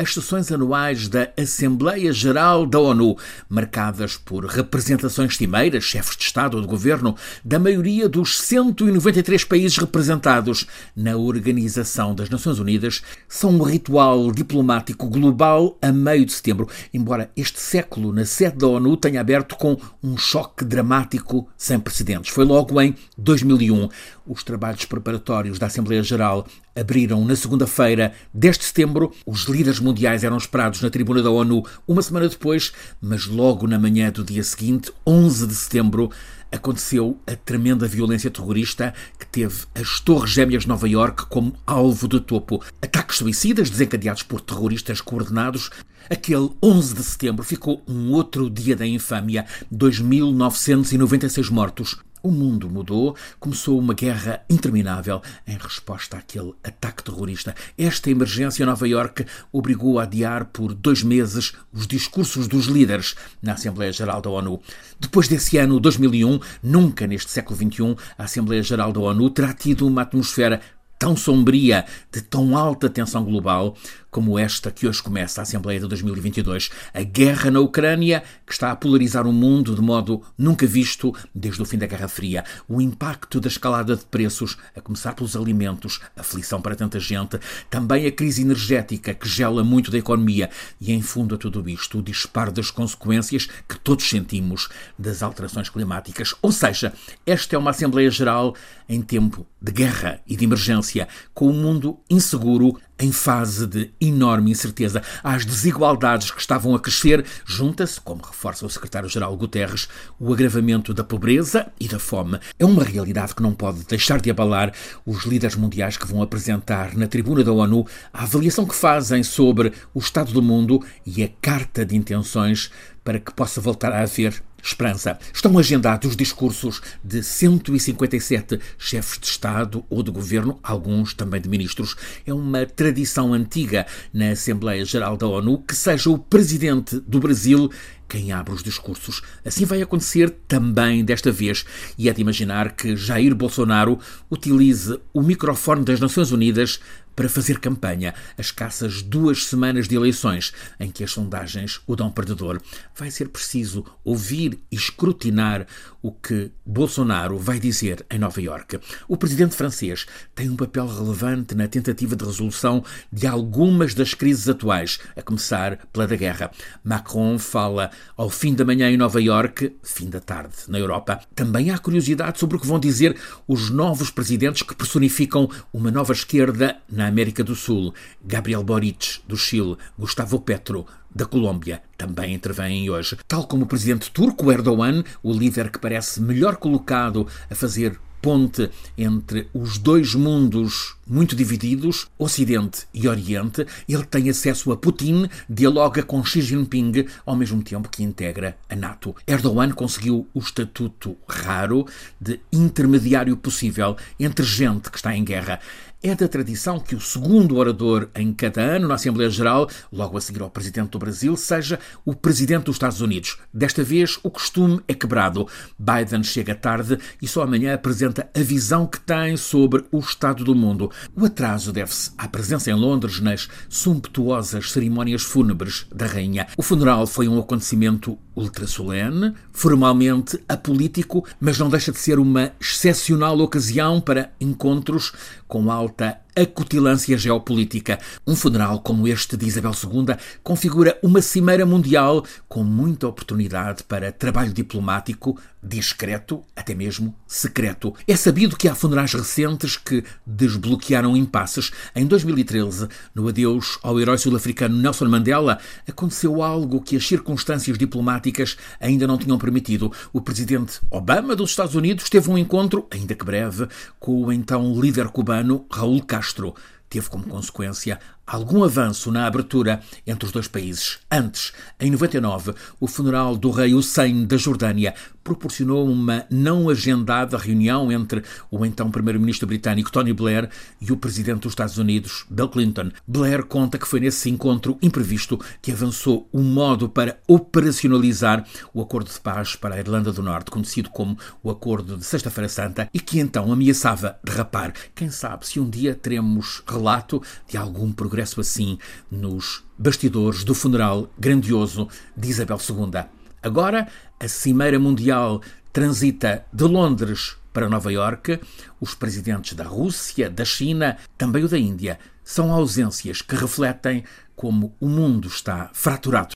as sessões anuais da Assembleia Geral da ONU, marcadas por representações cimeiras, chefes de Estado ou de governo, da maioria dos 193 países representados na Organização das Nações Unidas, são um ritual diplomático global a meio de setembro, embora este século na sede da ONU tenha aberto com um choque dramático sem precedentes. Foi logo em 2001. Os trabalhos preparatórios da Assembleia Geral abriram na segunda-feira deste setembro. Os líderes mundiais eram esperados na tribuna da ONU uma semana depois, mas logo na manhã do dia seguinte, 11 de setembro, aconteceu a tremenda violência terrorista que teve as Torres Gêmeas de Nova Iorque como alvo de topo. Ataques suicidas desencadeados por terroristas coordenados. Aquele 11 de setembro ficou um outro dia da infâmia, 2.996 mortos. O mundo mudou, começou uma guerra interminável em resposta àquele ataque terrorista. Esta emergência em Nova Iorque obrigou a adiar por dois meses os discursos dos líderes na Assembleia Geral da ONU. Depois desse ano 2001, nunca neste século XXI, a Assembleia Geral da ONU terá tido uma atmosfera tão sombria, de tão alta tensão global, como esta que hoje começa a Assembleia de 2022. A guerra na Ucrânia, que está a polarizar o mundo de modo nunca visto desde o fim da Guerra Fria. O impacto da escalada de preços, a começar pelos alimentos, aflição para tanta gente. Também a crise energética, que gela muito da economia. E, em fundo a tudo isto, o disparo das consequências que todos sentimos das alterações climáticas. Ou seja, esta é uma Assembleia Geral em tempo de guerra e de emergência, com o um mundo inseguro, em fase de enorme incerteza. Às desigualdades que estavam a crescer, junta-se, como reforça o secretário-geral Guterres, o agravamento da pobreza e da fome. É uma realidade que não pode deixar de abalar os líderes mundiais que vão apresentar na tribuna da ONU a avaliação que fazem sobre o estado do mundo e a carta de intenções para que possa voltar a haver esperança. Estão agendados os discursos de 157 chefes de Estado ou de governo, alguns também de ministros. É uma tradição antiga na Assembleia Geral da ONU que seja o presidente do Brasil quem abre os discursos. Assim vai acontecer também desta vez, e é de imaginar que Jair Bolsonaro utilize o microfone das Nações Unidas para fazer campanha as escassas duas semanas de eleições em que as sondagens o dão perdedor. Vai ser preciso ouvir e escrutinar o que Bolsonaro vai dizer em Nova Iorque. O presidente francês tem um papel relevante na tentativa de resolução de algumas das crises atuais, a começar pela da guerra. Macron fala ao fim da manhã em Nova Iorque, fim da tarde na Europa. Também há curiosidade sobre o que vão dizer os novos presidentes que personificam uma nova esquerda na América do Sul, Gabriel Boric, do Chile, Gustavo Petro, da Colômbia, também intervêm hoje. Tal como o presidente turco Erdogan, o líder que parece melhor colocado a fazer ponte entre os dois mundos muito divididos, Ocidente e Oriente. Ele tem acesso a Putin, dialoga com Xi Jinping, ao mesmo tempo que integra a NATO. Erdogan conseguiu o estatuto raro de intermediário possível entre gente que está em guerra. É da tradição que o segundo orador em cada ano na Assembleia Geral, logo a seguir ao Presidente do Brasil, seja o Presidente dos Estados Unidos. Desta vez, o costume é quebrado. Biden chega tarde e só amanhã apresenta a visão que tem sobre o estado do mundo. O atraso deve-se à presença em Londres nas sumptuosas cerimónias fúnebres da Rainha. O funeral foi um acontecimento ultrassolene, formalmente apolítico, mas não deixa de ser uma excepcional ocasião para encontros com alta acutilância geopolítica. Um funeral como este de Isabel II configura uma cimeira mundial com muita oportunidade para trabalho diplomático, discreto, até mesmo secreto. É sabido que há funerais recentes que desbloquearam impasses. Em 2013, no adeus ao herói sul-africano Nelson Mandela, aconteceu algo que as circunstâncias diplomáticas ainda não tinham permitido. O presidente Obama dos Estados Unidos teve um encontro, ainda que breve, com o então líder cubano Raul Castro monstro Teve como consequência algum avanço na abertura entre os dois países. Antes, em 99, o funeral do rei Hussein da Jordânia proporcionou uma não agendada reunião entre o então primeiro-ministro britânico Tony Blair e o presidente dos Estados Unidos, Bill Clinton. Blair conta que foi nesse encontro imprevisto que avançou o um modo para operacionalizar o acordo de paz para a Irlanda do Norte, conhecido como o Acordo de Sexta-feira Santa, e que então ameaçava derrapar. Quem sabe se um dia teremos relato de algum progresso assim nos bastidores do funeral grandioso de Isabel II. Agora, a Cimeira Mundial transita de Londres para Nova Iorque. Os presidentes da Rússia, da China, também o da Índia, são ausências que refletem como o mundo está fraturado.